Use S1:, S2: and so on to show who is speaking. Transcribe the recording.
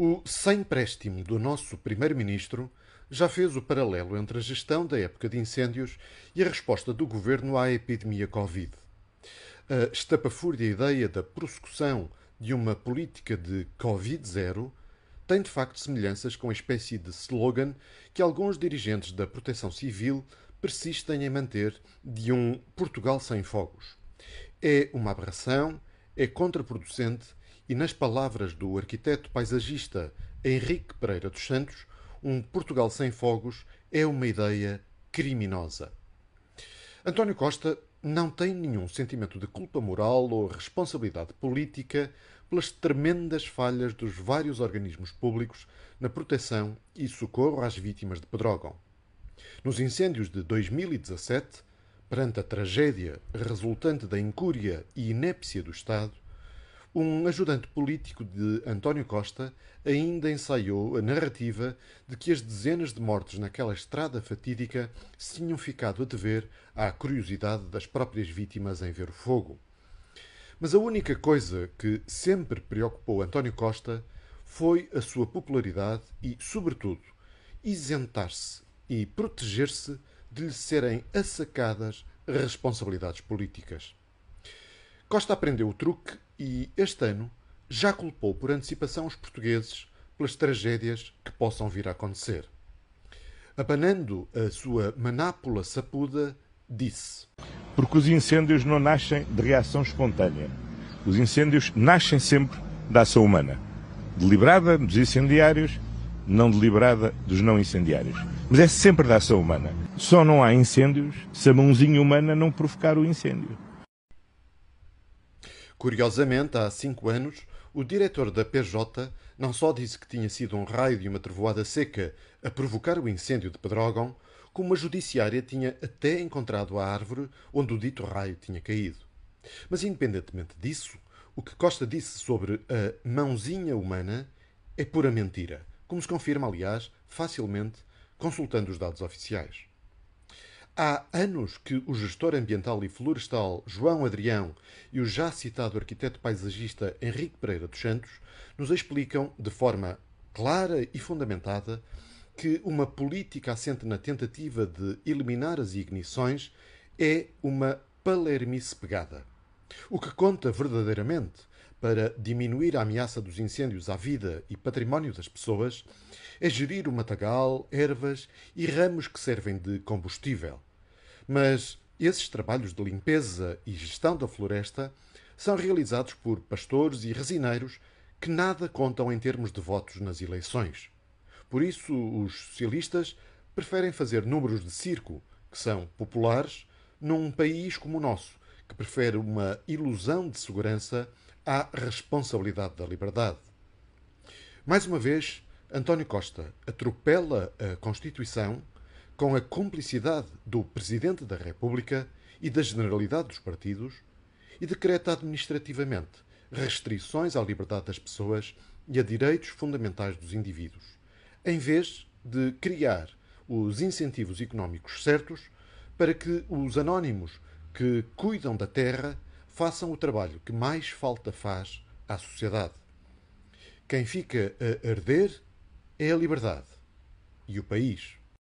S1: O sem préstimo do nosso primeiro-ministro já fez o paralelo entre a gestão da época de incêndios e a resposta do governo à epidemia Covid. A estapafúrdia ideia da prossecução de uma política de Covid-0 tem de facto semelhanças com a espécie de slogan que alguns dirigentes da proteção civil persistem em manter de um Portugal sem fogos. É uma aberração, é contraproducente e, nas palavras do arquiteto paisagista Henrique Pereira dos Santos, um Portugal sem fogos é uma ideia criminosa. António Costa não tem nenhum sentimento de culpa moral ou responsabilidade política pelas tremendas falhas dos vários organismos públicos na proteção e socorro às vítimas de Pedrógão. Nos incêndios de 2017, perante a tragédia resultante da incúria e inépcia do Estado, um ajudante político de António Costa ainda ensaiou a narrativa de que as dezenas de mortes naquela estrada fatídica se tinham ficado a dever à curiosidade das próprias vítimas em ver o fogo. Mas a única coisa que sempre preocupou António Costa foi a sua popularidade e, sobretudo, isentar-se e proteger-se de lhe serem assacadas responsabilidades políticas. Costa aprendeu o truque e, este ano, já culpou por antecipação os portugueses pelas tragédias que possam vir a acontecer. Abanando a sua manápula sapuda, disse:
S2: Porque os incêndios não nascem de reação espontânea. Os incêndios nascem sempre da ação humana. Deliberada dos incendiários, não deliberada dos não incendiários. Mas é sempre da ação humana. Só não há incêndios se a mãozinha humana não provocar o incêndio.
S1: Curiosamente, há cinco anos, o diretor da PJ não só disse que tinha sido um raio de uma trovoada seca a provocar o incêndio de Pedrógão, como a judiciária tinha até encontrado a árvore onde o dito raio tinha caído. Mas, independentemente disso, o que Costa disse sobre a mãozinha humana é pura mentira, como se confirma, aliás, facilmente consultando os dados oficiais. Há anos que o gestor ambiental e florestal João Adrião e o já citado arquiteto paisagista Henrique Pereira dos Santos nos explicam de forma clara e fundamentada que uma política assente na tentativa de eliminar as ignições é uma palermice pegada. O que conta verdadeiramente para diminuir a ameaça dos incêndios à vida e património das pessoas é gerir o matagal, ervas e ramos que servem de combustível mas esses trabalhos de limpeza e gestão da floresta são realizados por pastores e resineiros que nada contam em termos de votos nas eleições. Por isso, os socialistas preferem fazer números de circo, que são populares, num país como o nosso, que prefere uma ilusão de segurança à responsabilidade da liberdade. Mais uma vez, António Costa atropela a Constituição com a cumplicidade do Presidente da República e da generalidade dos partidos, e decreta administrativamente restrições à liberdade das pessoas e a direitos fundamentais dos indivíduos, em vez de criar os incentivos económicos certos para que os anónimos que cuidam da terra façam o trabalho que mais falta faz à sociedade. Quem fica a arder é a liberdade e o país.